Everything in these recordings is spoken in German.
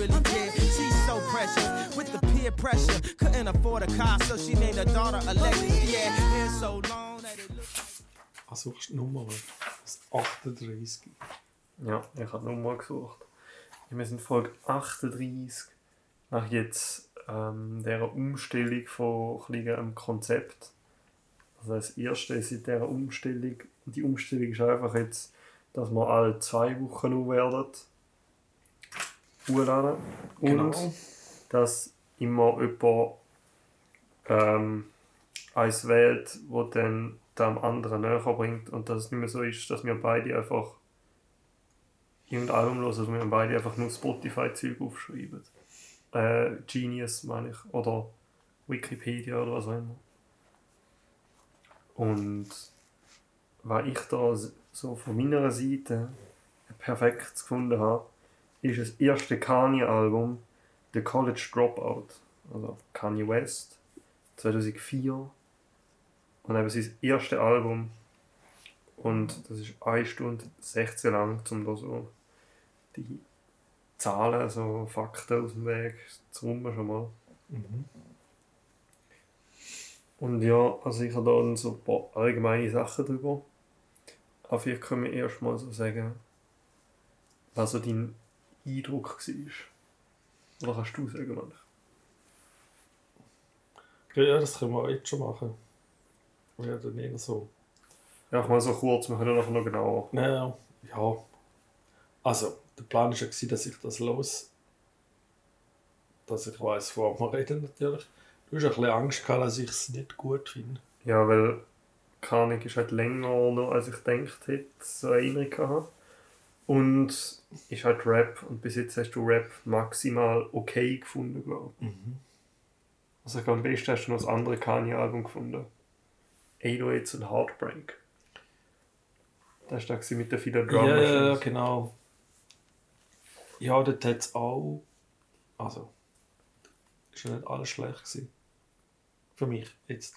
really care. She's so precious with the peer pressure. Couldn't afford a car, so she named her daughter Alexis. Yeah, hair so long that it looks Ah, suchst du Nummer? Das 38. Ja, ich habe Nummer gesucht. Wir sind Folge 38. Nach jetzt ähm, dieser Umstellung von einem Konzept. Also das erste ist in dieser Umstellung. Die Umstellung ist einfach jetzt, dass wir alle zwei Wochen nur werden. Hochladen. Und Genau. dass immer jemand ähm, eins wählt, wo dann dem anderen näher bringt und dass es nicht mehr so ist, dass wir beide einfach irgendein Album hören, dass wir beide einfach nur Spotify-Zeug aufschreiben. Äh, Genius meine ich, oder Wikipedia oder was auch immer. Und was ich da so von meiner Seite perfekt gefunden habe, ist das erste Kanye-Album, The College Dropout. Also Kanye West, 2004. Und eben sein erstes Album. Und das ist 1 Stunde 16 lang, um da so die Zahlen, so Fakten aus dem Weg zu räumen schon mal. Mhm. Und ja, also ich habe da so ein paar allgemeine Sachen drüber. Aber vielleicht können wir erst mal so sagen, was so dein Eindruck war. Oder kannst du sagen, Mann? Ja, das können wir jetzt schon machen. Ja, dann eher so. Ja, mal so kurz, wir können nachher noch genauer. Naja, ja. Also, der Plan war ja, dass ich das los. Dass ich weiß, worüber wir reden natürlich. Du hast ein bisschen Angst gehabt, dass ich es nicht gut finde. Ja, weil Kanik ist halt länger noch, als ich gedacht hätte, so eine Erinnerung gehabt. Und ist halt Rap und bis jetzt hast du Rap maximal okay gefunden, glaube ich. Also ich glaube, am besten hast du noch das andere Kanye-Album gefunden. 808s und Heartbreak. Das war da mit den vielen Drum Ja, Machines. genau. Ja, dort hat es auch. Also, ist ja nicht alles schlecht gewesen. Für mich jetzt.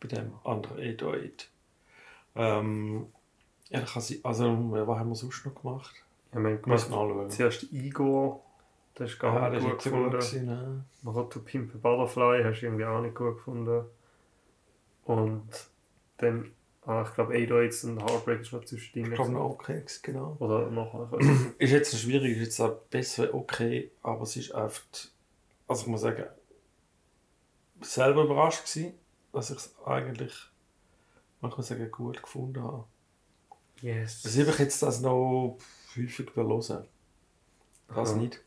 Bei dem anderen 808. Ähm, ja, kann sie, also, was haben wir sonst noch gemacht? Ja, wir haben gemacht, zuerst Igor, das ist gar Ja, nicht gut gefunden. gut gewesen, ne? Man hat to Pimp a Butterfly, hast du irgendwie auch nicht gut gefunden. Und dann, ah, ich glaube, 808s und Heartbreak ist noch zwischen Ich glaube noch okay, genau. Oder nachher. Ist jetzt schwierig, ist jetzt auch besser okay, aber es ist einfach, also ich muss sagen, selber überrascht gewesen, dass ich es eigentlich, man kann sagen, gut gefunden habe. Yes. Also ich jetzt das noch häufig hören. Das Aha. nicht.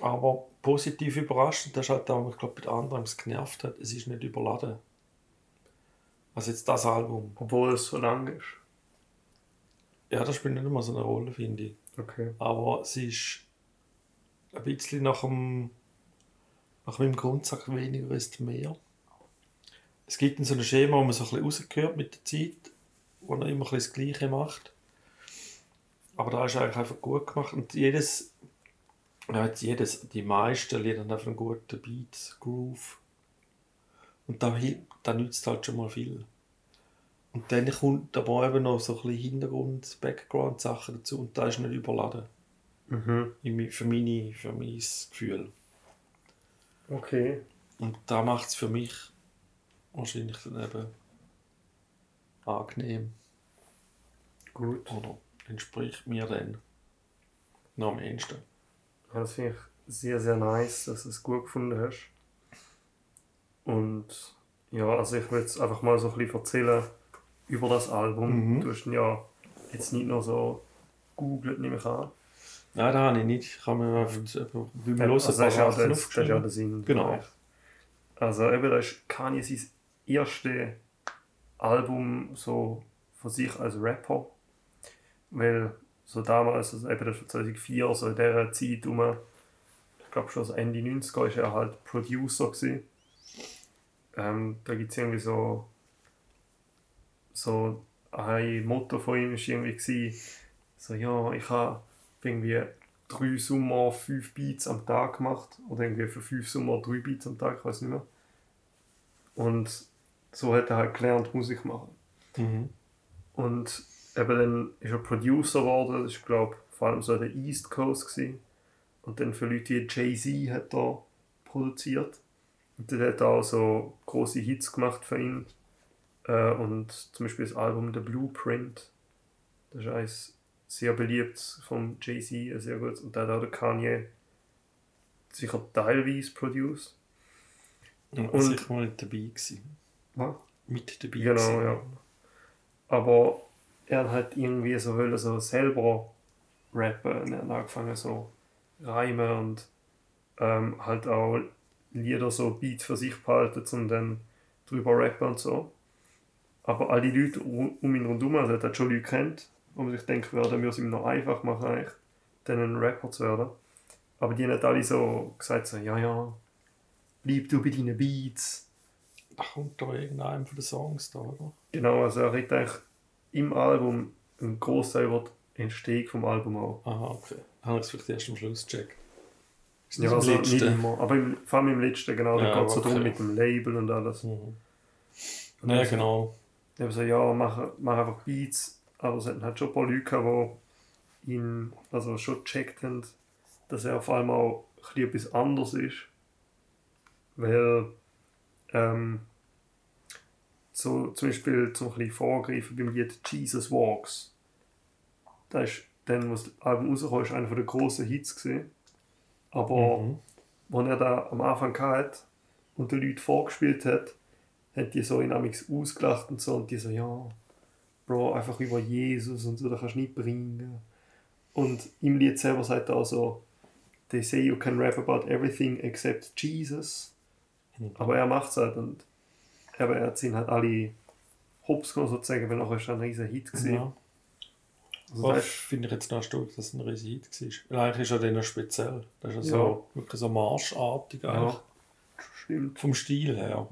Aber positiv überrascht, und das ist halt auch, ich glaube, bei anderen es genervt hat, es ist nicht überladen. Also jetzt das Album. Obwohl es so lang ist. Ja, das spielt nicht immer so eine Rolle, finde ich. Okay. Aber es ist ein bisschen nach, dem, nach meinem Grundsatz weniger ist mehr. Es gibt so ein Schema, wo man so ein bisschen rausgehört mit der Zeit, wo er immer ein das Gleiche macht. Aber da ist eigentlich einfach gut gemacht. Und jedes, ja, jetzt jedes, die meisten Lieder haben einfach einen guten Beat, Groove. Und da, da nützt halt schon mal viel. Und dann kommt aber eben noch so ein bisschen Hintergrund, Background-Sachen dazu und da ist nicht überladen. Mhm. Für, meine, für mein Gefühl. Okay. Und da macht es für mich wahrscheinlich dann eben angenehm. Gut. Oder entspricht mir dann noch am ehesten. Ja, das finde ich sehr, sehr nice, dass du es gut gefunden hast. Und ja, also ich will jetzt einfach mal so ein bisschen erzählen über das Album. Mhm. Du hast ja jetzt nicht nur so googelt, nehme ich an. Nein, das habe ich nicht. Ich habe mir einfach eben beim Ja, Hören also das, ist ja das, das ist der Sinn. Genau. Also eben, das ist Kanye sein erstes Album so von sich als Rapper. Weil so damals, also eben das war 2004, so in dieser Zeit um, ich glaube schon so Ende 90er, war er halt Producer. Ähm, da gibt es irgendwie so, so ein Motto von ihm war irgendwie, gewesen, so ja, ich habe irgendwie drei Sommer fünf Beats am Tag gemacht oder irgendwie für fünf Sommer drei Beats am Tag, ich weiß nicht mehr. Und so hat er halt gelernt Musik machen. Mhm. Und eben dann ist er Producer geworden, das ist glaube vor allem so der East Coast gewesen. Und dann für Leute wie Jay-Z hat er produziert. Und der hat auch so große Hits gemacht für ihn. Äh, und zum Beispiel das Album The Blueprint. Das ist eines sehr beliebt von Jay-Z, ein sehr gut. Und da hat auch der Kanye sicher teilweise produced. Und Und- sicher mal nicht dabei gewesen. Was? Mit dabei Genau, gewesen. ja. Aber er hat irgendwie so wollen so selber rappen und er hat angefangen so reimen und ähm, halt auch Lieder so Beats für sich behalten und dann drüber rappen und so. Aber all die Leute um um ihn rundherum, also er hat schon Leute kennt, wo man sich denkt, werden wir es ihm noch einfach machen, eigentlich, dann ein Rapper zu werden. Aber die haben halt alle so gesagt, so, ja, ja, bleib du bei deinen Beats. Da kommt da irgendeinem von den Songs da, oder? Genau, also er redet eigentlich im Album einen Großteil über die Entstehung vom Album auch. Aha, okay. Habe ich es vielleicht erst am Schluss gecheckt. Ist Ja, nicht also nicht immer. Aber im, vor allem im letzten, genau, da Ja, geht es so okay. darum mit dem Label und alles. Mhm. Und Ja, genau. Ich habe so, ja, mach, mach einfach Beats. Aber es hatten halt schon ein paar Leute gehabt, die ihn also schon gecheckt haben, dass er vor allem auch ein bisschen etwas anderes ist. Weil, ähm, so zum Beispiel zum ein bisschen vorgreifen beim Lied Jesus Walks. Da ist dann, was das Album rauskam, ist einer der grossen Hits gesehen. Aber Mhm. als er da am Anfang hatte und den Leuten vorgespielt hat, hat die so in Amix ausgelacht und so und die so, ja, Bro, einfach über Jesus und so, das kannst du nicht bringen. Und im Lied selber sagt er auch so, they say you can rap about everything except Jesus. Mhm. Aber er macht es halt und aber er hat halt alle hops sozusagen, weil nachher ist er ein riesen Hit gewesen. Ja. Also Das ist, finde ich jetzt noch stark, dass es ein riesen Hit war. Eigentlich ist er dann noch speziell. Das ist ja Ja. so, wirklich so marschartig eigentlich. ja, stimmt. Vom Stil her.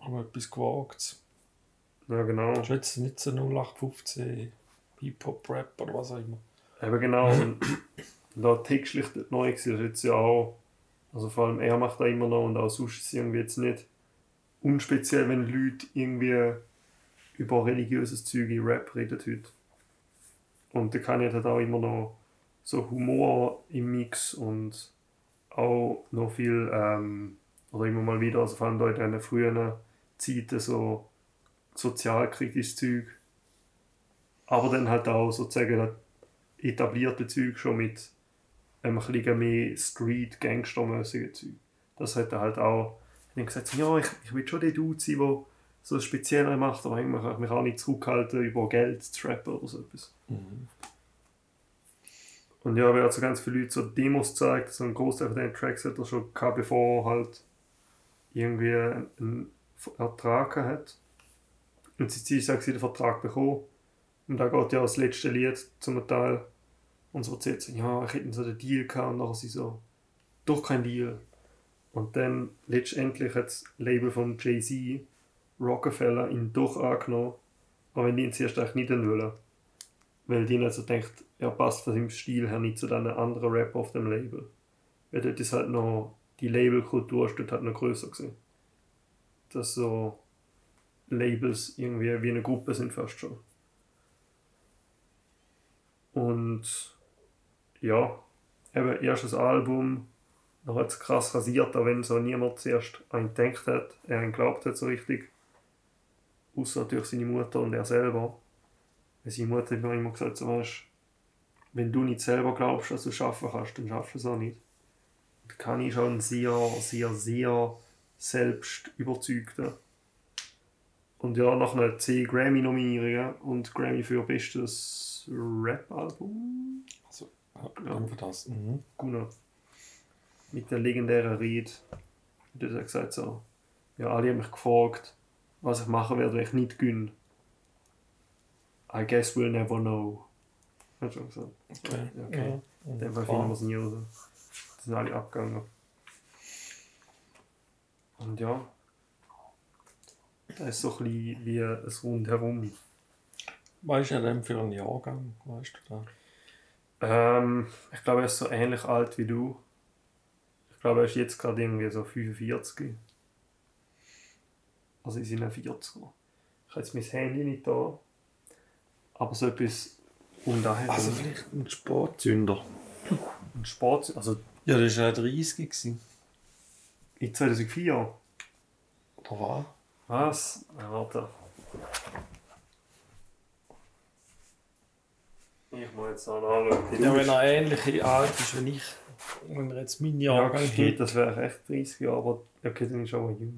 Aber etwas gewagt. Ja, genau. Das ist jetzt nicht so 0815 Hip-Hop-Rap oder was auch immer. Eben genau. Und da textlich neu das ist jetzt ja auch, also vor allem er macht da immer noch und auch sonst ist es irgendwie jetzt nicht unspeziell, wenn Leute irgendwie über religiöses Zeug in Rap reden heute. Und der Kanye hat auch immer noch so Humor im Mix und auch noch viel, ähm, oder immer mal wieder, also vor allem da in diesen frühen Zeiten so sozialkritisches Zeug. Aber dann halt auch sozusagen etablierte Zeug schon mit einem bisschen mehr Street-Gangster-mäßigen Zeug. Das hat er halt auch dann gesagt, so, ja, ich, ich will schon der Dude sein, der so speziell macht, aber eigentlich kann ich mich auch nicht zurückhalten, über Geld zu trappen oder so etwas. Mhm. Und ja, er hat so ganz viele Leute so Demos gezeigt, so ein Großteil von den Tracks hat er schon gehabt, bevor er halt irgendwie einen, einen Ertrag gehabt hat. Und sein Ziel ist auch, den Vertrag bekommen. Und da geht ja das letzte Lied zum Teil. Und so erzählt sie, ja, ich hätte so den Deal gehabt. Und nachher sie so, doch kein Deal. Und dann letztendlich hat das Label von Jay-Z, Rockefeller, ihn doch angenommen. Aber wenn die ihn zuerst eigentlich nicht wollen. Weil die also denkt, er passt von seinem Stil her nicht zu den anderen Rapper auf dem Label. Weil dort ist halt noch, die Labelkultur ist dort halt noch grösser gewesen. Dass so Labels irgendwie wie eine Gruppe sind fast schon. Und ja, eben erstes Album, noch hat es krass rasiert, auch wenn so niemand zuerst an ihn gedacht hat, er ihn glaubt hat so richtig. Außer natürlich seine Mutter und er selber. Weil seine Mutter hat mir immer gesagt, so, weißt, wenn du nicht selber glaubst, dass du es schaffen kannst, dann schaffst du es auch nicht. Und ist auch ein sehr, sehr, sehr selbst überzeugter. Und ja, nach einer 10 Grammy-Nominierungen und Grammy für bestes Rap-Album. Also, ja, dann für das. Mhm. Genau. Mit der legendären Rede. Und er hat gesagt so, ja, alle haben mich gefragt, was ich machen werde, wenn ich nicht gönne. I guess we'll never know. Hat schon gesagt. Okay. Ja, okay. Ja. In dem Fall finden wir es nie raus. Die sind alle abgegangen. Und ja. Das ist so ein bisschen wie ein Rundherum. Weißt du denn für einen Jahrgang? Weißt du da? Ähm, ich glaube, er ist so ähnlich alt wie du. Ich glaube, er ist jetzt gerade irgendwie so 45. Also in seinen 40er. Ich habe jetzt mein Handy nicht da. Aber so etwas um daher. Also vielleicht ein Sportzünder. ein Sport, also Ja, das war ja 30 gewesen. in 2004. Oder was? Was? Ja, warte. Ich muss jetzt auch anschauen. Ja, wenn er ähnlich alt ist wie ich, wenn er jetzt mein ja, Jahrgang geht, hat. das wäre echt 30 Jahre, aber okay, dann ist auch jünger.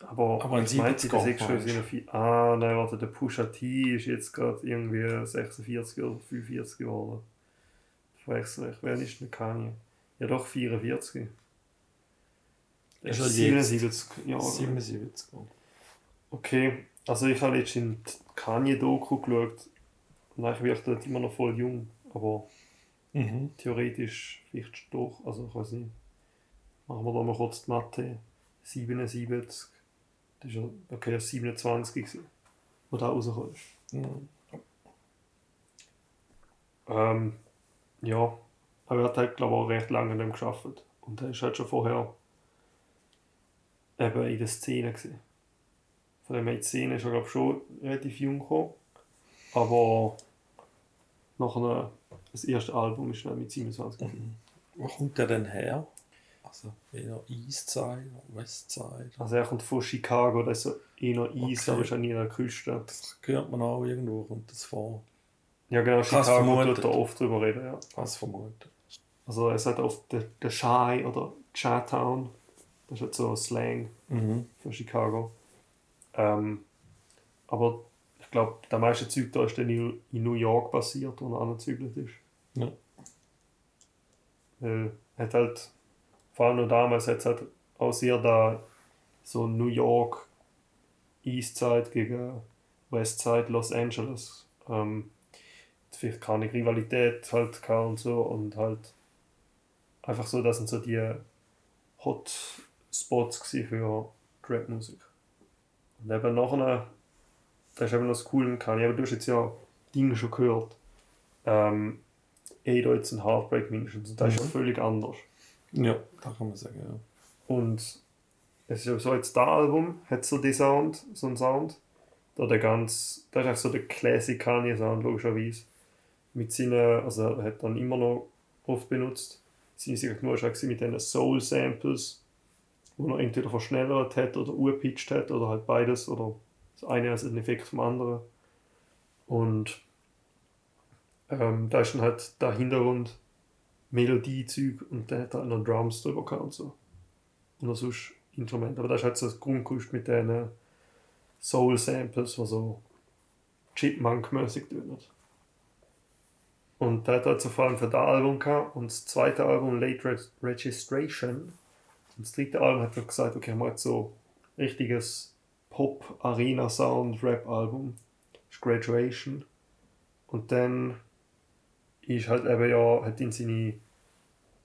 Aber, Aber ich meinte, 70er das ist schon in. Ah, nein, warte, der Pusha T ist jetzt gerade irgendwie 46 oder 45 geworden. Verwechsel ich. Wer ist denn Kanye? Ja, doch 44. Der Ist ist er jetzt? 77 Jahre. alt. 77. Okay, also ich habe jetzt in die Kanye-Doku geschaut und eigentlich wirkt er immer noch voll jung, aber Mhm. theoretisch vielleicht doch, also ich weiß nicht. Machen wir da mal kurz die Mathe. 77, das ist ja, okay, er ist 27 gewesen, wo da rausgekommen ist. Mhm. Ähm, ja, aber er hat halt, glaube ich, auch recht lange an dem gearbeitet. Und er ist halt schon vorher eben in der Szene gewesen. Von dem her in die Szene ist er, glaube ich, schon relativ jung gekommen. Aber nachher, das erste Album ist dann mit 27 gewesen. Wo kommt der denn her? Also eher East Side, West Side. Also er kommt von Chicago, das ist so eher East, Okay. aber ist an der Küste. Das hört man auch irgendwo, kommt das vor. Ja genau, Chicago vermutet. tut da oft drüber reden, ja. Was vermutet. Also er sagt oft der, der Shy oder Chattown. Das ist halt so Slang. Mhm. für Chicago. Ähm, aber ich glaube, der meiste Zeug da ist dann in New York passiert, wo er angezügelt ist. Ja. Weil hat halt, vor allem noch damals, hat es halt auch sehr da so New York East Side gegen West Side Los Angeles. Ähm, vielleicht keine Rivalität halt gehabt und so und halt einfach so, das sind so die Hot Spots gewesen für Rap-Musik. Und eben nachher, das ist eben noch das Coole kann aber du hast jetzt ja Dinge schon gehört. Ähm, jetzt ein Heartbreak mindestens, und das ist ja Mhm. völlig anders. Ja, da kann man sagen, ja. Und es ist ja so, jetzt das Album hat so den Sound, so einen Sound. Da der ganz, das ist eigentlich so der Classic Kanye Sound, logischerweise. Mit seinen, also er hat dann immer noch oft benutzt. Seine war auch mit diesen Soul Samples, wo er entweder verschnellert hat oder urpitcht hat oder halt beides oder das eine als ein Effekt vom anderen. Und ähm, da ist dann halt der Hintergrund Melodiezeug und dann hat er noch Drums drüber gehabt und so. Und noch sonst Instrumente. Aber das ist halt so das Grundgerüst mit diesen Soul-Samples, die so Chipmunk-mäßig tönen. Und der hat halt so vor allem für das Album gehabt und das zweite Album, Late Re Registration. Und das dritte Album hat er gesagt, okay, wir haben jetzt so richtiges Pop-Arena-Sound-Rap-Album. Das ist Graduation. Und dann ist halt eben ja, hat ihn seine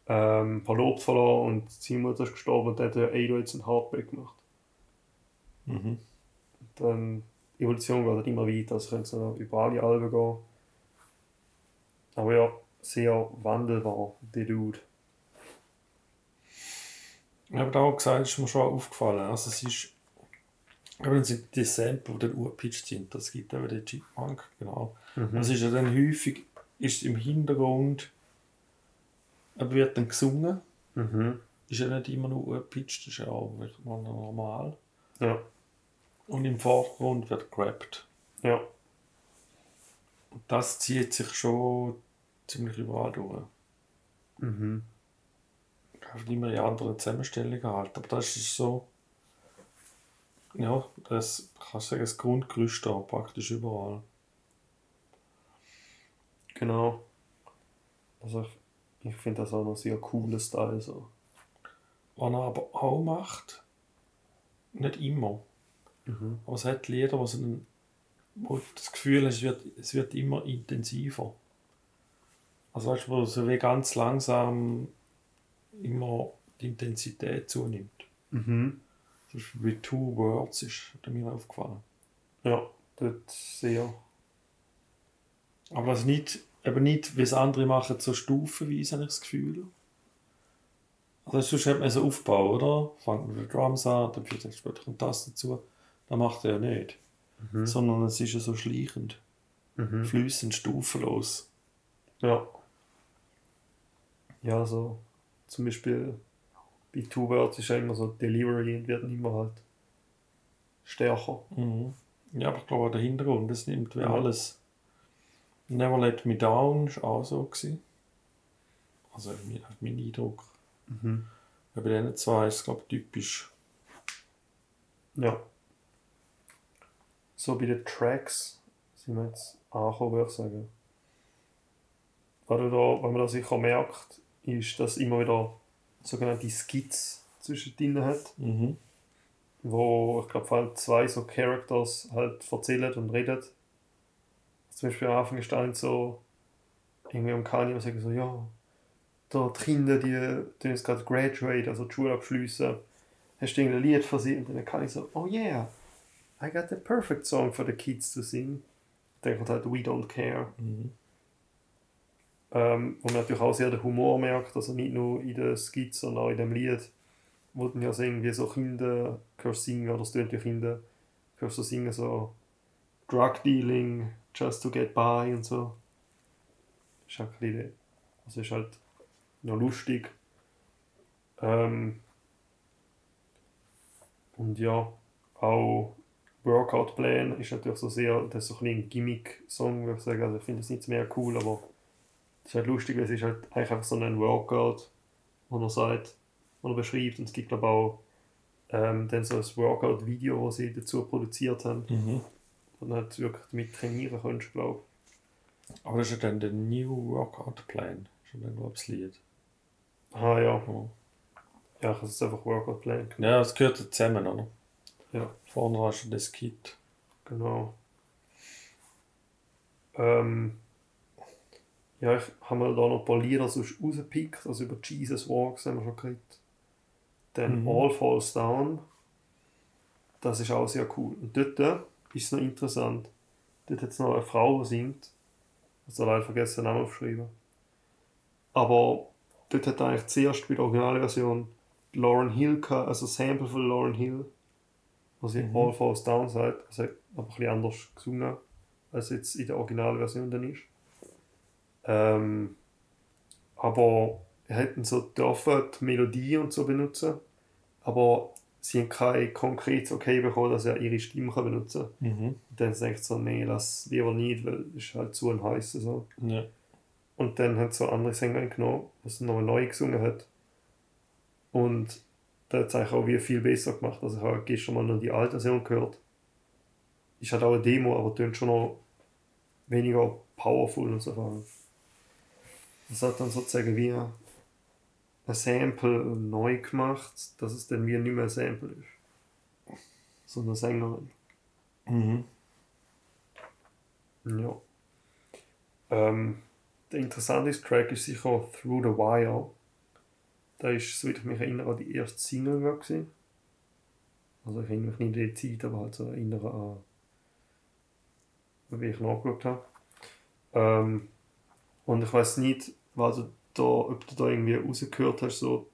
ähm, Verlobt verloren und seine Mutter ist gestorben und dann hat er Ado jetzt einen Heartbreak gemacht. Mhm. Dann die Evolution geht halt immer weiter, also können so über alle Alben gehen. Aber ja, sehr wandelbar, der Dude. Ich habe auch gesagt, ist mir schon aufgefallen. Also es ist, eben dann sind die Sample, die dann urpitcht sind, das gibt eben den Chipmunk, genau. Mhm. Es ist ja dann häufig, ist im Hintergrund, aber wird dann gesungen, Mhm. ist ja nicht immer nur urpitcht, das ist ja auch mal normal. Ja, Und im Vordergrund wird gerappt. ja. Und das zieht sich schon ziemlich überall durch. Mhm. Einfach immer in anderen Zusammenstellungen halt. Aber das ist so, ja, das kannst du sagen, das Grundgerüst da praktisch überall. Genau. Also ich, ich finde das auch noch sehr cooler Style so. Was er aber auch macht, nicht immer, Mhm. aber es hat Lieder, wo, so ein, wo du das Gefühl hast, es wird, es wird immer intensiver. Also weißt du, wo so wie ganz langsam immer die Intensität zunimmt. Mhm. Das ist wie Two Words ist mir aufgefallen. Ja, dort sehr. Aber das nicht, eben nicht, wie es andere machen, so stufenweise, habe ich das Gefühl. Also sonst hat man so Aufbau, oder? Fängt mit den Drums an, dann vielleicht später kommt das dazu. Das macht er ja nicht. Mhm. Sondern es ist ja so schleichend, Mhm. fließend, stufenlos. Ja. Ja, so zum Beispiel bei Two Words ist ja immer so Delivery und wird immer halt stärker. Mhm. Ja, aber ich glaube auch der Hintergrund, das nimmt wie Ja. alles. Never Let Me Down war auch so. Gewesen. Also hat mein Eindruck. Mhm. Ja, Bei diesen zwei ist es glaube ich typisch. Ja. So bei den Tracks sind wir jetzt angekommen, würde ich sagen. Was, du da, was man da sicher merkt, ist, dass immer wieder sogenannte Skits zwischendrin hat, Mhm. wo ich glaube vor allem zwei so Characters halt erzählen und reden. Zum Beispiel am Anfang ist einer so irgendwie am Kanye und sagen so, ja, da die Kinder, die, die jetzt gerade graduate, also die Schule abschliessen, hast du irgendein Lied für sie? Und dann kann ich so, oh yeah, I got the perfect song for the kids to sing. Dann kommt halt We Don't Care. Mhm. Ähm, wo man natürlich auch sehr den Humor merkt, also nicht nur in den Skits, sondern auch in dem Lied, wo dann ja so irgendwie so Kinder singen, oder es tönt ja Kinder, hörst du singen so Drug Dealing, just to get by und so. Das ist halt bisschen, also ist halt noch lustig. Ähm, und ja, auch Workout Plan ist natürlich so sehr, das ist so ein, ein Gimmick-Song, würde ich sagen. Also ich finde es nicht mehr cool, aber es ist halt lustig, weil es ist halt eigentlich einfach so ein Workout, wo er sagt, wo er beschreibt. Und es gibt glaube auch ähm, dann so ein Workout-Video, das sie dazu produziert haben. Mhm. Und dann halt wirklich damit trainieren kannst, glaube Aber das ist ja dann der New Workout Plan. Das ist dann glaube ich das Lied. ich. Ah ja, Ja. ja, ich es einfach Workout Plan. Ja, es gehört zusammen, oder? Ja. Vorne hast du das Kit. Genau. Ähm, ja, ich habe mir da noch ein paar Lieder sonst rausgepickt. Also über Jesus Walks haben wir schon geredet. Dann Mhm. All Falls Down. Das ist auch sehr cool. Und dort äh, ist es noch interessant. Dort hat es noch eine Frau, die singt. Ich habe leider vergessen, den Namen aufgeschrieben. Aber dort hat eigentlich zuerst bei der Originalversion Lauren Hill also ein Sample von Lauren Hill, was sie Mhm. All Falls Down sagt. Also aber ein bisschen anders gesungen, als jetzt in der Originalversion dann ist. Ähm, aber er hätten so dürfen die Melodie und so benutzen, aber sie haben kein konkretes Okay bekommen, dass er ihre Stimme kann benutzen kann. Mhm. Und dann denkt so, nee, lass lieber nicht, weil es ist halt zu ein heißer so. Ja. Und dann hat so andere Sänger genommen, was noch neu gesungen hat. Und da hat es eigentlich auch wie viel besser gemacht. Also ich habe gestern mal noch die alte Version gehört. Ist halt auch eine Demo, aber tönt schon noch weniger powerful und so. Das hat dann sozusagen wie ein Sample neu gemacht, dass es dann wie nicht mehr ein Sample ist. Sondern eine Sängerin. Mhm. Ja. Ähm, der interessanteste Track ist sicher Through the Wire. Da ist, soweit ich mich erinnere, die erste Single gewesen. Also ich erinnere mich nicht an die Zeit, aber halt so erinnere an, wie ich nachgeschaut habe. Ähm, und ich weiß nicht, was du da, ob du da irgendwie rausgehört hast, so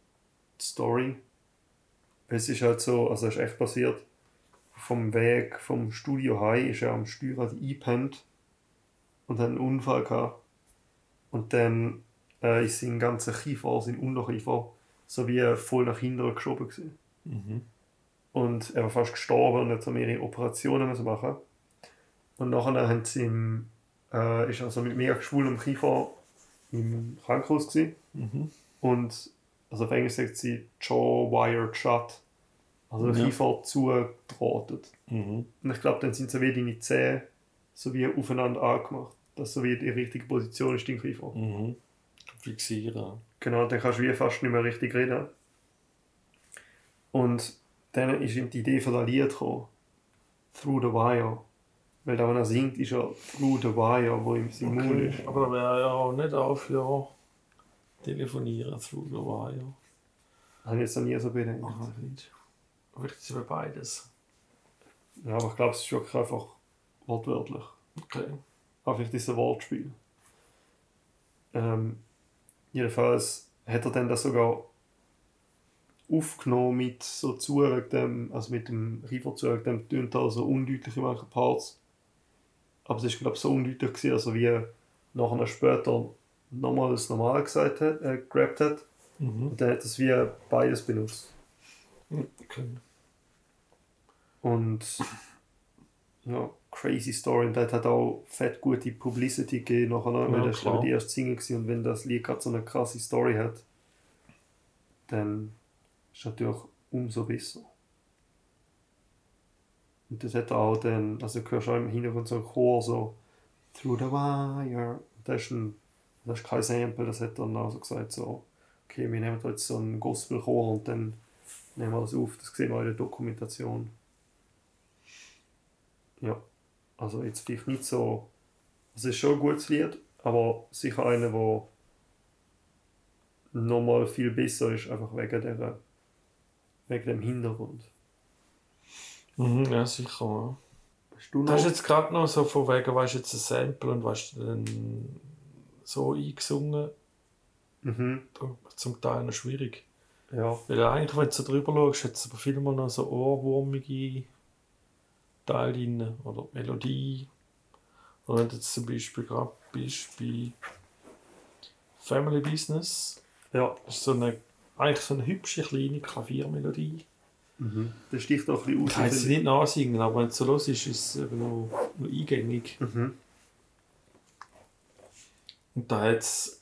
die Story. Es ist halt so, also es ist echt passiert, vom Weg vom Studio High ist er am Steuerrad eingepennt und hat einen Unfall gehabt. Und dann äh, ist sein ganzer Kiefer, sein Unterkiefer, so wie voll nach hinten geschoben gewesen. Mhm. Und er war fast gestorben und hat so mehrere Operationen müssen machen. Und nachher haben sie ihm, äh, ist also mit mega geschwullem Kiefer im Krankenhaus gewesen. Mhm. Und also auf Englisch sagt sie Jaw wired shut. Also Ja. Kiefer. Mhm. Und ich glaube, dann sind so wie deine Zähne so wie aufeinander angemacht. Dass so wie die richtige Position ist dein Kiefer. Mhm. Fixieren. Genau, dann kannst du wie fast nicht mehr richtig reden. Und dann ist ihm die Idee von der Lied gekommen. Through the Wire. Weil da, wenn er singt, ist er Through the Wire, wo ihm sein Mund ist. Aber da wäre ja auch nicht auch für telefonieren the wire. Das habe ich jetzt noch nie so bedenkt. Ach, nicht. Vielleicht ist es beides. Ja, aber ich glaube, es ist wirklich einfach wortwörtlich. Okay. Aber vielleicht ist es ein Wortspiel. Ähm, jedenfalls hat er dann das sogar aufgenommen mit so zu wegen dem, also mit dem River zu wegen dem tönt er so undeutlich in manchen Parts. Aber es ist glaube ich so undeutlich gewesen, also wie nachher später nochmal das Normal gesagt hat, äh, gerappt hat. Mhm. Und dann hat es wie beides benutzt. Okay. Und ja, crazy Story. Und das hat auch fett gute Publicity gegeben nachher weil Ja, das war die erste Single gewesen. und wenn das Lied gerade so eine krasse Story hat, dann ist es natürlich umso besser. Und das hat auch dann, also du hörst auch im Hintergrund so einen Chor so Through the Wire. Das ist, ein, das ist kein Sample, das hat dann auch so gesagt so, okay, wir nehmen da jetzt so einen Gospelchor und dann nehmen wir das auf. Das sehen wir in der Dokumentation. Ja, also jetzt vielleicht nicht so, es ist schon ein gutes Lied, aber sicher einer, der nochmal viel besser ist, einfach wegen, der, wegen dem Hintergrund. Mhm, ja, sicher. Ja. Hast du hast noch? jetzt gerade noch so von wegen, weißt du, jetzt ein Sample und weißt du, dann so eingesungen, Mhm. zum Teil noch schwierig. Ja. Weil eigentlich, wenn du so drüber schaust, hat es aber vielmal noch so ohrwurmige Teile drin oder Melodie. Oder wenn du jetzt zum Beispiel gerade bist bei Family Business, Ja. das ist so eine, eigentlich so eine hübsche kleine Klaviermelodie. Mhm. Das sticht auch ein Ich kann bisschen sie nicht nachsingen, aber wenn es so los ist, ist es eben noch, noch eingängig. Mhm. Und da hat es,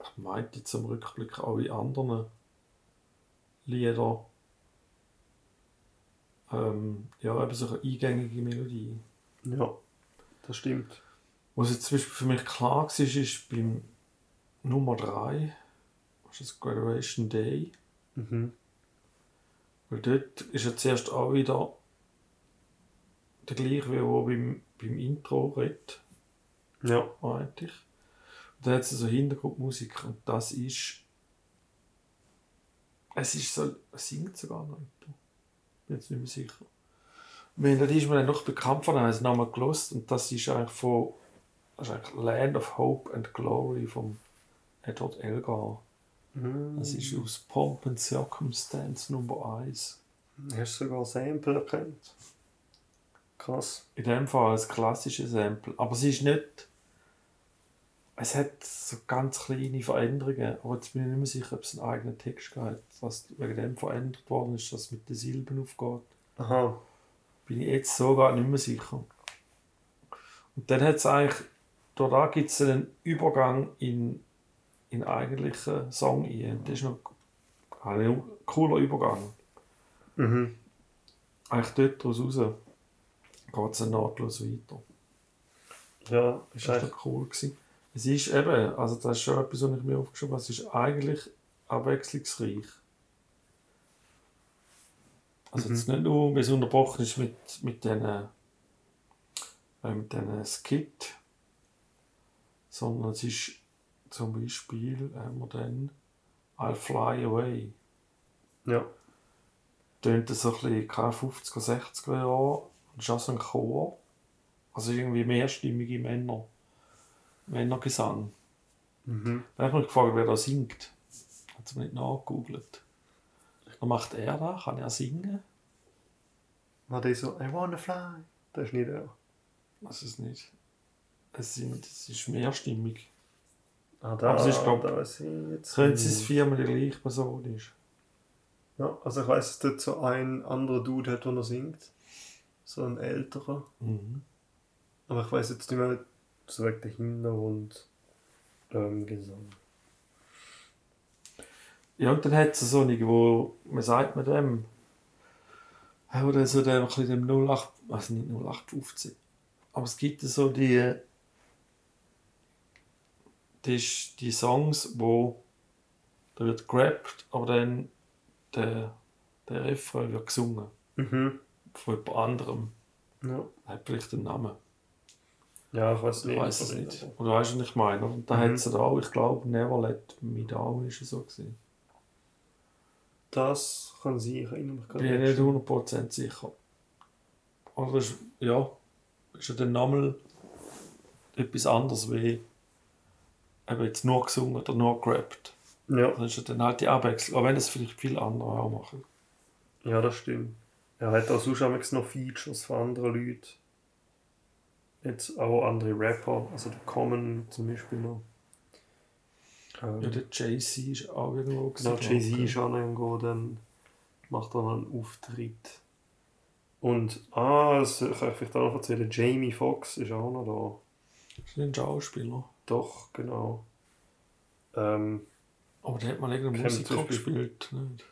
ich meinte zum Rückblick auch in anderen Liedern, ähm, ja, eben so eine eingängige Melodie. Ja, das stimmt. Was jetzt zum Beispiel für mich klar war, ist beim Nummer 3, das ist das Graduation Day, Mhm. Weil dort ist ja zuerst auch wieder der gleiche, wie er beim, beim Intro redet. Ja. eigentlich. Und dann hat es so Hintergrundmusik und das ist. Es ist so. Es singt sogar noch nicht. Bin jetzt nicht mehr sicher. Weil das ist mir dann noch bekannt von, ich nochmal gelost und das ist eigentlich von. Das ist eigentlich Land of Hope and Glory von Edward Elgar. Mhm. Das ist aus Pomp and Circumstance Nummer 1. Hast du sogar Sample erkannt? Krass. In dem Fall als klassisches Sample. Aber es ist nicht. Es hat so ganz kleine Veränderungen, aber jetzt bin ich nicht mehr sicher, ob es einen eigenen Text hat, was wegen dem verändert worden ist, dass es mit den Silben aufgeht. Aha. Bin ich jetzt sogar nicht mehr sicher. Und dann hat es eigentlich, da gibt es einen Übergang in, in eigentlichen Song ein. Das ist noch ein cooler Übergang. Mhm. Eigentlich dort daraus raus geht es nahtlos weiter. Ja, ist Das war cool. Gewesen. Es ist eben, also das ist schon etwas, was ich mir aufgeschrieben habe, es ist eigentlich abwechslungsreich. Also Mhm. jetzt nicht nur, wie es unterbrochen ist mit, mit diesen äh, mit diesen Skit, sondern es ist zum Beispiel, haben wir dann I'll Fly Away. Ja. Tönt das so ein bisschen keine 50er, 60er Jahre. Und ist auch so ein Chor. Also irgendwie mehrstimmige Männer. Männergesang. Mhm. Dann habe ich mich gefragt, wer da singt. Hat sie mir nicht nachgegoogelt. Dann macht er da, kann er singen? War der so, I wanna fly? Das ist nicht er. Weiß es nicht. Es, sind, es ist mehrstimmig. Ah, da, Aber es ist, glaub- da weiß ich jetzt. Könnte es sein, viermal die gleiche Person ist. Ja, also ich weiß, dass dort so ein anderer Dude hat, der noch singt. So ein älterer. Mhm. Aber ich weiß jetzt nicht mehr so wegen der Hintergrund ähm, Gesang. Ja, und dann hat es so eine, wo, wie sagt man dem? Oder so dem, ein bisschen dem 08, also nicht 0815. Aber es gibt so die, ist die Songs, wo da wird gerappt, aber dann der, der Refrain wird gesungen. Mhm. Von jemand anderem. Ja. Hat vielleicht einen Namen. Ja, ich weiß Ich nicht. weiß es nicht. Oder weißt du, was ich meine? Und da Mhm. hat es da auch, ich glaube, Never Let Me Down ist es so gewesen. Das kann sein, ich erinnere mich Bin ich nicht 100% sicher. Das ist, ja, ist ja dann nochmal etwas anderes wie eben jetzt nur gesungen oder nur gerappt. Ja, Das ist ja dann halt die Abwechslung. Auch wenn das vielleicht viele andere auch machen. ja, das stimmt. Er hat auch sonst noch Features von anderen Leuten. Jetzt auch andere Rapper, also der Common zum Beispiel noch. Ähm, Ja, der Jay-Z ist auch irgendwo Genau, Jay-Z ist angegangen, dann macht er noch einen Auftritt. Und, ah, das kann ich vielleicht auch noch erzählen, Jamie Foxx ist auch noch da. Ist nicht ein Schauspieler. Doch, genau. Ähm, Aber der hat mal zum Beispiel- gespielt. Nicht?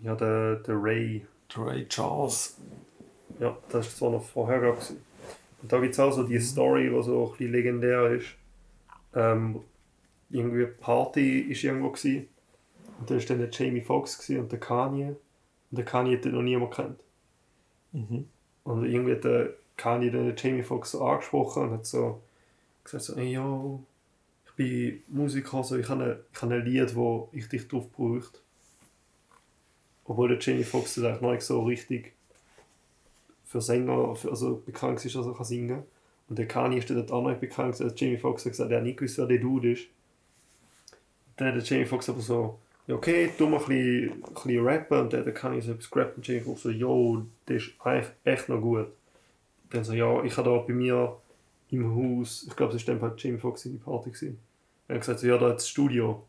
ja, der, der Ray, Der Ray Charles. ja, das war noch vorher gewesen. Und da gibt es auch so die Story, die so ein bisschen legendär ist. Ähm, irgendwie Party ist irgendwo gewesen. Und da war dann der Jamie Foxx und der Kanye. Und der Kanye hat den noch niemand kennt. Mhm. Und irgendwie hat der Kanye dann den Jamie Foxx so angesprochen und hat so gesagt so, ey, yo, bin Musiker, so, ich habe ich habe ein Lied, wo ich dich drauf bräuchte. Obwohl der Jamie Foxx eigentlich noch nicht so richtig für Sänger, für, also bekannt ist, dass er kann singen kann. Und der Kanye ist dort auch noch nicht bekannt, der Jamie Foxx hat gesagt, er hat nicht gewusst, wer der Dude ist. Dann hat der Jamie Foxx aber so, ja okay, tu mal ein bisschen, bisschen rappen und dann kann ich so etwas gerappt und Jamie Foxx so, yo, das ist eigentlich echt noch gut. Dann so, ja, ich habe da bei mir im Haus, ich glaube, es war dann halt Jamie Foxx in die Party. Gewesen. Er hat gesagt, so, ja, da ist das Studio.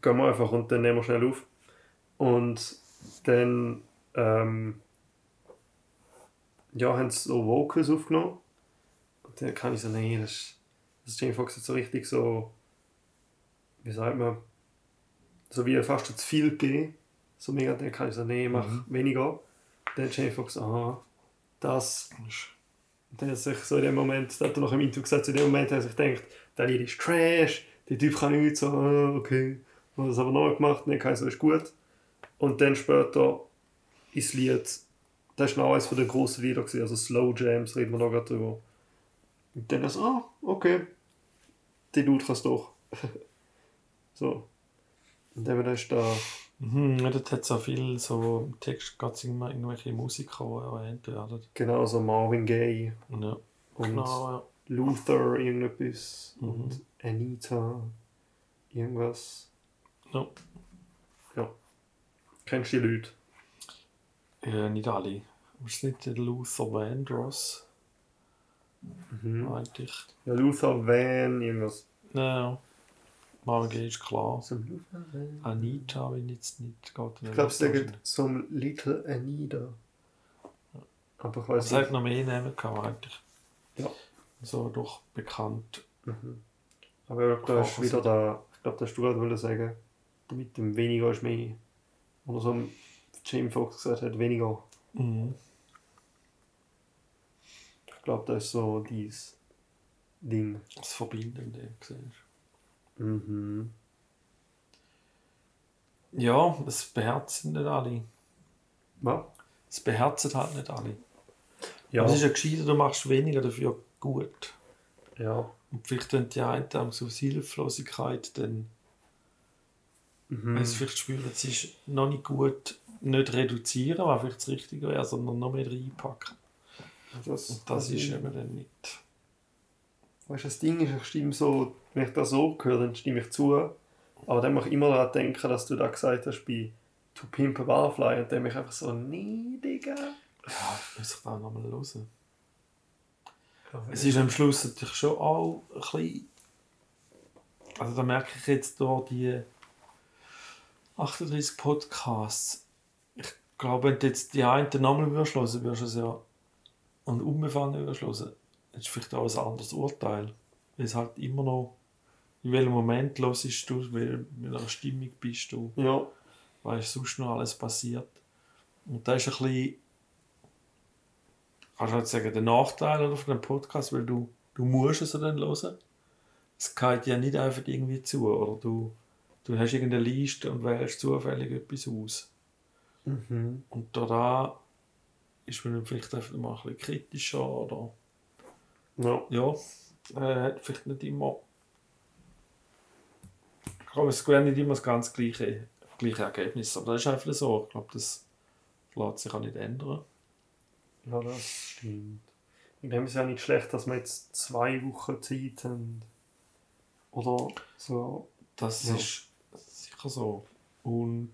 Gehen wir einfach und dann nehmen wir schnell auf. Und dann, ähm, ja, haben sie so Vocals aufgenommen. Und dann kann ich so, nee, das ist, das ist Jamie Foxx hat so richtig so, wie sagt man, so wie fast zu viel gegeben. So mega, dann kann ich so, nee, mach Mhm. weniger. Dann Jamie Foxx, aha, das. Und dann hat sich so in dem Moment, da hat er noch im Intro gesagt, in dem Moment hat er sich gedacht, der Lied ist Trash, der Typ kann nichts, so, ah, okay. Und hat es aber noch gemacht, dann kann so, ist gut. Und dann später ist das Lied, das war noch eines der grossen Lieder, gewesen, also Slow Jams, reden wir noch gerade drüber. Und dann so, ah, okay, der Dude kann es doch. so. Und dann ist da, Mhm, ja, dort hat es auch viel so im Text es immer irgendwelche Musiker, die erwähnt werden. genau so Marvin Gaye Ja, und genau, ja. Luther irgendetwas Mhm. und Anita irgendwas. Ja. Ja. Kennst du die Leute? Ja, nicht alle. Ist es nicht der Luther Vandross Mhm. eigentlich? Ja, Luther Van, irgendwas. Ja. Marvin Gaye ist klar. Van. Anita, wenn jetzt nicht geht. Ich glaube, es sagt so Little Anita. Aber ich weiß nicht. noch mehr Namen gehabt eigentlich. Ja. So doch bekannt. Mhm. Aber ich glaube, da ist wieder da. Ich glaube, du gerade wollen sagen. Mit dem weniger ist mehr. Oder so Jamie Foxx gesagt hat, weniger. Mhm. Ich glaube, das ist so dieses Ding. Das Verbindende gesehen. Mhm. Ja, es beherzen nicht alle. Was? Es beherzen halt nicht alle. Ja. Es ist ja gescheiter, du machst weniger dafür gut. ja. Und vielleicht wenn die einen dann so Hilflosigkeit, dann Mhm. wenn sie vielleicht spüren, es ist noch nicht gut, nicht reduzieren, was vielleicht das Richtige wäre, sondern noch mehr reinpacken. Das, Und das ist eben dann nicht. Weißt du, das Ding ist, ich stimme so, wenn ich das so höre, dann stimme ich zu. Aber dann muss ich immer daran denken, dass du da gesagt hast bei To Pimp a Barfly und dann bin ich einfach so, nee, Digga. Ja, muss ich da nochmal hören. Es ist am Schluss natürlich schon auch ein bisschen. Also da merke ich jetzt durch die 38 Podcasts. Ich glaube, wenn du jetzt die einen nochmal würdest hören, würdest du es ja und unbefangen würdest hören, dann ist vielleicht auch ein anderes Urteil. Weil es halt immer noch, in welchem Moment hörst du, in welcher Stimmung bist du, Ja, was ist sonst noch alles passiert. Und da ist ein bisschen, kannst du halt sagen, der Nachteil von dem Podcast, weil du, du musst es dann hören. Es geht ja nicht einfach irgendwie zu, oder du, du hast irgendeine Liste und wählst zufällig etwas aus. mhm. Und da ist man dann vielleicht einfach mal ein bisschen kritischer oder ja. ja, äh, hat vielleicht nicht immer. Ich glaube, es wäre nicht immer das ganz gleiche, gleiche Ergebnis, aber das ist einfach so. Ich glaube, das lässt sich auch nicht ändern. Ja, das stimmt. In dem ist es ja nicht schlecht, dass wir jetzt zwei Wochen Zeit haben. Oder so. Das Ja. ist sicher so. Und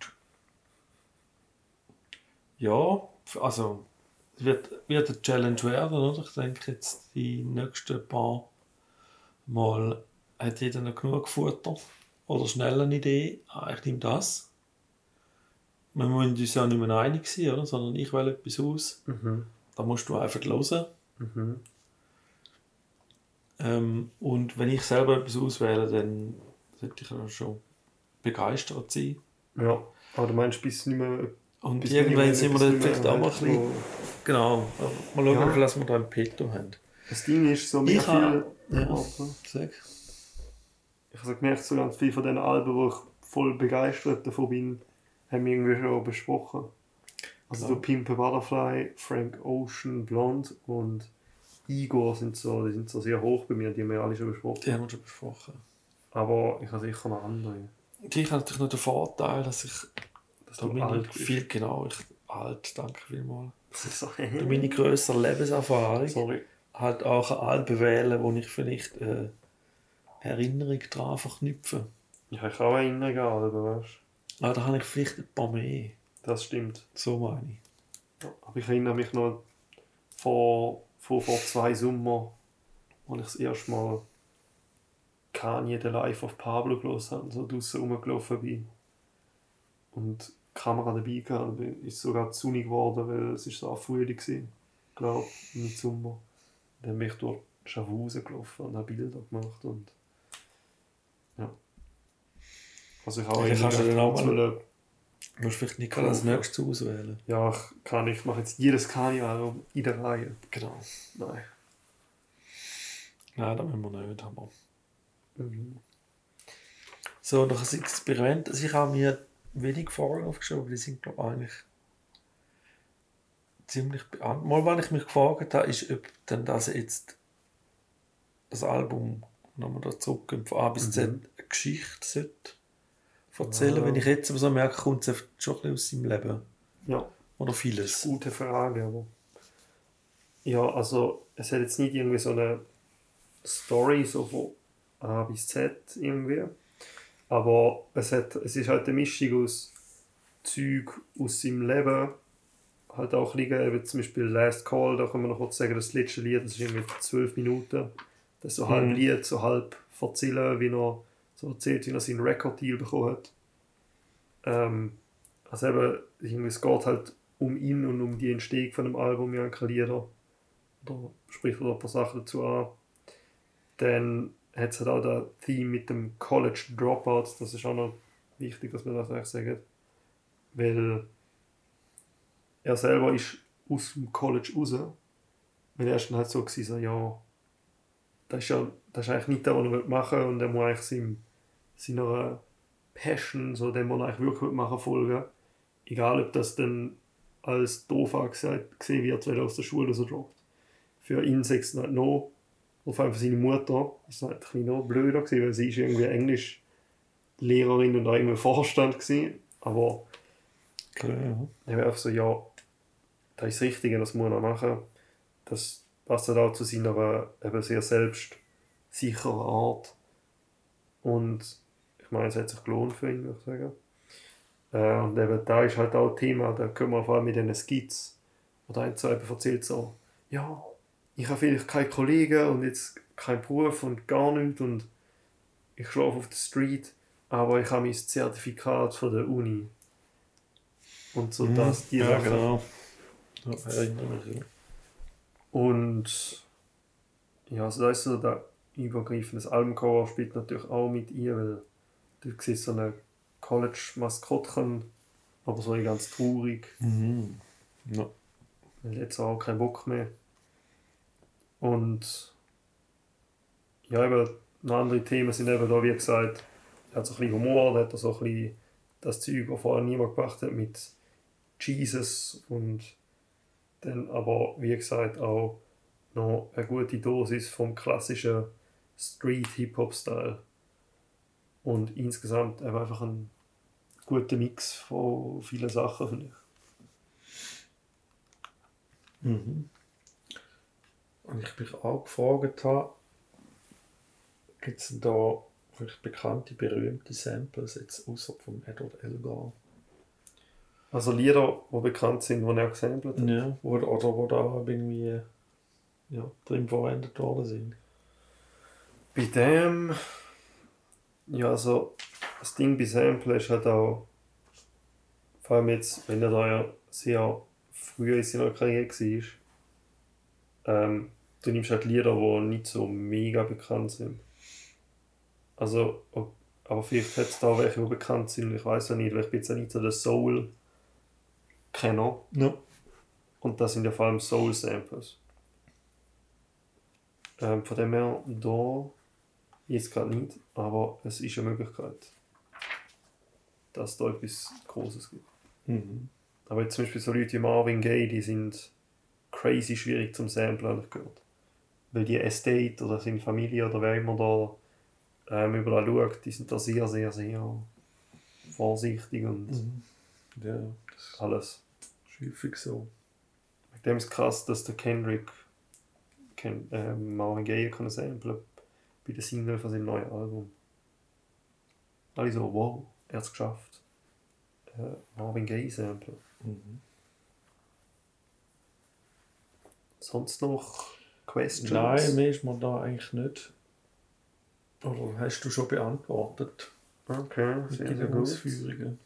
ja, also es wird, wird eine Challenge werden, oder? Ich denke jetzt die nächsten paar Mal hat jeder noch genug Futter oder schnell eine Idee, ah, ich nehme das. Wir müssen uns ja nicht mehr einig sein, oder? sondern ich wähle etwas aus. Mhm. Da musst du einfach hören. Mhm. Ähm, und wenn ich selber etwas auswähle, dann sollte ich ja schon begeistert sein. Ja, aber du meinst, bis nicht mehr... Und bis irgendwann nicht sind wir mehr- dann vielleicht auch mehr mal ein bisschen... wo- Genau. Mal schauen, Ja. was wir da im Petto haben. Das Ding ist, so mehr Ich habe... viel... Ja, Warte. sag. Ich habe gemerkt, so ganz viel von den Alben, wo ich voll begeistert davon bin, haben wir irgendwie schon besprochen. Also so Pimp a Butterfly, Frank Ocean, Blonde und Igor sind so, die sind so sehr hoch bei mir, die haben wir alle schon besprochen. Die haben wir schon besprochen. Aber ich habe sicher noch andere. Ich habe natürlich noch den Vorteil, dass ich Dass da du alt bist. viel genau, ich alt, danke vielmals. Durch meine grössere Lebenserfahrung Sorry. halt auch eine Albe wählen, wo ich vielleicht äh, Erinnerung daran verknüpfe. Ja, ich habe auch Erinnerungen an Alben, weißt du. Aber da habe ich vielleicht ein paar mehr. Das stimmt. So meine ich. Aber ich erinnere mich noch vor, vor, vor zwei Sommer, als ich das erste Mal Kanye The Life of Pablo gelesen habe und so draußen rumgelaufen bin. Und die Kamera dabei gehabt, bin- ist sogar zu sonnig geworden, weil es ist so Frühling war. Ich glaube, im Sommer. Dann bin ich durch Schaffhausen gelaufen und habe Bilder gemacht und ja. Also ich habe Ja, du dann auch mal- Du musst vielleicht nicht als nächstes auswählen. ja, ich kann ich mache jetzt jedes Kanye-Album in der Reihe. Genau. Nein. Nein, das müssen wir nicht haben. Mhm. So, noch ein Experiment. Also ich habe mir wenig Fragen aufgeschrieben, aber die sind, glaube ich, eigentlich ziemlich beantwortet. Mal, was ich mich gefragt habe, ist, ob denn das jetzt das Album, nochmal da zurückkommt, von A bis Z, Mhm. eine Geschichte sollte erzählen. Ja. Wenn ich jetzt aber so merke, kommt es schon ein bisschen aus seinem Leben. Ja, Oder das ist vieles. eine gute Frage, aber. Ja, also es hat jetzt nicht irgendwie so eine Story so von A bis Z irgendwie. Aber es, hat, es ist halt eine Mischung aus Zeug aus seinem Leben. Halt auch liegen, eben zum Beispiel Last Call, da kann man noch kurz sagen, das letzte Lied, das ist irgendwie zwölf Minuten. Das ist so halb Mhm. Lied, so halb erzählen, wie er so erzählt, wie er seinen Record-Deal bekommen hat. Ähm, also eben, es geht halt um ihn und um die Entstehung von dem Album Janka Lieder. Oder spricht er da ein paar Sachen dazu an. Dann hat es halt auch das Theme mit dem College Dropout. Das ist auch noch wichtig, dass wir das eigentlich sagen. Weil er selber ist aus dem College raus. Weil er ist dann halt so gewesen, so, ja, das ist ja das ist eigentlich nicht das, was er machen will und er muss eigentlich seinem, seiner Passion, so dem, was er eigentlich wirklich machen folgen. Egal, ob das dann als doof gesehen wird, weil er aus der Schule so droppt. Für ihn sagt es noch, und vor allem für seine Mutter, ist es halt ein bisschen noch blöder gewesen, weil sie ist irgendwie Englischlehrerin und auch irgendwie Vorstand gewesen. Aber Klar, ja. ich war einfach so, ja, das ist das Richtige, das muss er machen. Das passt halt auch zu seiner eben sehr selbstsicheren Art. Und ich meine, es hat sich gelohnt für ihn, würde ich sagen. Äh, und eben da ist halt auch ein Thema, da können wir vor allem mit diesen Skits, wo der eine so erzählt so, ja, ich habe vielleicht keine Kollegen und jetzt keinen Beruf und gar nichts und ich schlafe auf der Street, aber ich habe mein Zertifikat von der Uni. Und so Mhm. das, die ja, genau. Ja. Und ja, also da ist so der übergreifende Albumcover spielt natürlich auch mit ihr, weil du siehst so eine College-Maskottchen, aber so ganz traurig, Mhm. Ja. weil jetzt auch keinen Bock mehr. Und ja, eben noch andere Themen sind eben da, wie gesagt, er hat so ein bisschen Humor, er hat so ein bisschen das Zeug, was vorher niemand gemacht hat, mit Jesus und dann aber, wie gesagt, auch noch eine gute Dosis vom klassischen Street-Hip-Hop-Style. Und insgesamt einfach ein guter Mix von vielen Sachen, finde ich. Mhm. Und ich mich auch gefragt habe, gibt es denn da vielleicht bekannte, berühmte Samples, jetzt außer vom Edward Elgar? Also Lieder, die bekannt sind, die er gesampelt hat. Ja, wo, oder wo da irgendwie ja, drin verwendet worden sind. Bei dem Ja, also das Ding bei Sample ist halt auch, vor allem jetzt, wenn er da ja sehr früh in seiner Karriere war, ähm, du nimmst halt Lieder, die nicht so mega bekannt sind. Also, ob- aber vielleicht hat es da welche, die bekannt sind, ich weiß ja nicht, weil ich bin jetzt ja nicht so der Soul-Kenner. Ja. Und das sind ja vor allem Soul-Samples. Ähm, von dem her, da jetzt gerade nicht, aber es ist eine Möglichkeit, dass es da etwas Großes gibt. Mhm. Aber jetzt zum Beispiel so Leute wie Marvin Gaye, die sind crazy schwierig zum Samplen, habe ich gehört. Weil die Estate oder seine Familie oder wer immer da ähm, überall schaut, die sind da sehr, sehr, sehr vorsichtig und Mhm. Ja, das alles. ist häufig so. Mit dem ist krass, dass der Kendrick Ken, ähm, Marvin Gaye kann samplen bei der Single von seinem neuen Album. Alle so, wow, er hat es geschafft. Äh, Marvin Gaye samplen. Mhm. Sonst noch Questions? Nein, mehr ist mir da eigentlich nicht. Oder hast du schon beantwortet? Okay, sehr, sehr gut. Ausführungen.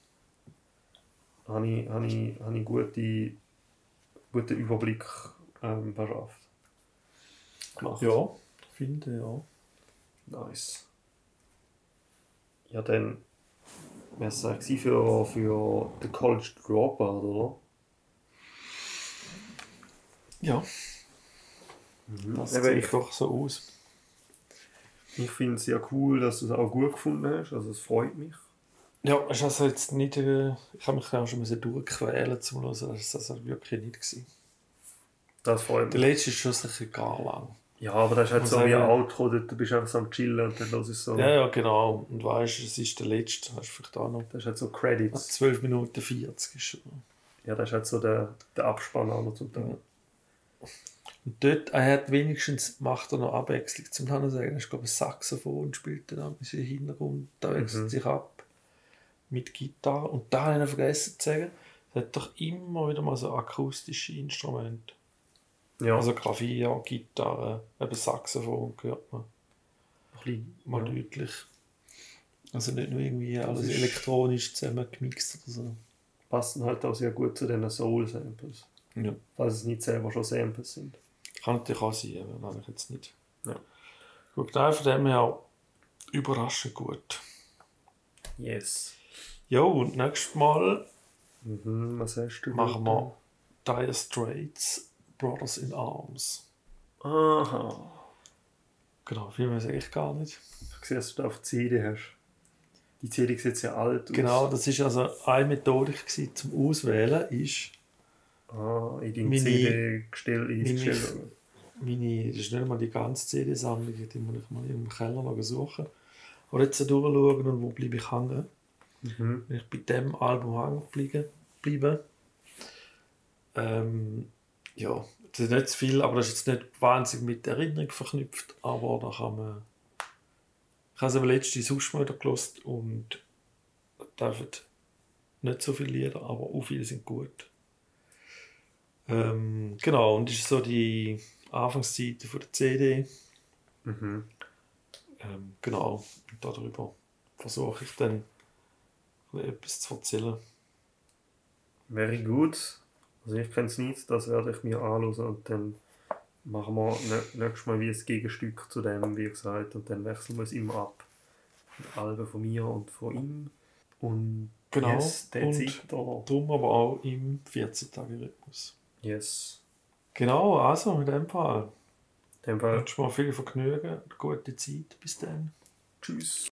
Habe ich, habe ich, habe ich gute, guten Überblick ähm, verschafft. Gemacht. Ja, ich finde ja. Nice. Ja, dann wäre es eigentlich für, für den College Dropout, oder? Ja, das Eben, sieht ich doch so aus. ich finde es sehr cool, dass du es auch gut gefunden hast. Also es freut mich. Ja, es ist also jetzt nicht. Äh, ich habe mich auch schon müssen durchquälen zum Hören. Das war also wirklich nicht. Gewesen. Das freut Der mich. letzte ist schon sicher gar lang. Ja, aber das ist halt so wie ein Outro, du bist einfach so am Chillen und dann hörst du so. Ja, ja, genau. Und weißt du, es ist der letzte. Hast du vielleicht auch noch. Das ist halt so Credits. 12 Minuten 40 ist schon. Ja, das ist halt so der, der Abspann auch noch zum Teil. Und dort, er hat wenigstens, macht er noch Abwechslung. Zum Tanzen sagen, er ist, glaube ich, ein Saxophon, spielt dann ein bisschen Hintergrund, da wechselt Mhm. sich ab mit Gitarre. Und da habe ich noch vergessen zu sagen, er hat doch immer wieder mal so akustische Instrumente. Ja, Also Klavier, Gitarre, eben Saxophon hört man ein bisschen, mal ja. deutlich. Also nicht nur irgendwie Das alles elektronisch zusammengemixt oder so. passen halt auch sehr gut zu den Soul-Samples. Ja. Falls es nicht selber schon Samples sind. Kann natürlich auch sein, aber ich jetzt nicht. Ja. Gut, nein, von dem her auch überraschend gut. Yes. Ja, und nächstes Mal Mhm, was hast du? machen wir Dire Straits Brothers in Arms. Aha. Genau, viel mehr sage ich gar nicht. Ich sehe, dass du da auf die CD hast. Die CD sieht sehr alt aus. Genau, das ist also eine Methodik gewesen, zum Auswählen, ist Ah, in deinem CD-Gestell eingestellt. meine, das ist nicht mal die ganze CD-Sammlung, die muss ich mal im Keller noch suchen. Aber jetzt durchschauen und wo bleibe ich hängen. Mhm. bin ich bei dem Album hängen geblieben. Ähm, ja, das ist nicht zu viel, aber das ist jetzt nicht wahnsinnig mit Erinnerung verknüpft, aber da kann man... Ich habe es aber letzte sonst mal wieder gehört und dürfen nicht so viele Lieder, aber auch viele sind gut. Ähm, genau, und das ist so die Anfangsseite von der CD. Mhm. Ähm, genau, und darüber versuche ich dann etwas zu erzählen. Very gut. Also ich kenne es nicht, das werde ich mir anschauen und dann machen wir nä- nächstes Mal wie ein Gegenstück zu dem, wie gesagt, und dann wechseln wir es immer ab. Die Alben von mir und von ihm. Und Genau, yes, und-? Darum aber auch im 14-Tage-Rhythmus. Yes. Genau, also in dem Fall. Dem Fall, Wünsche mal viel Vergnügen, gute Zeit. Bis dann. tschüss.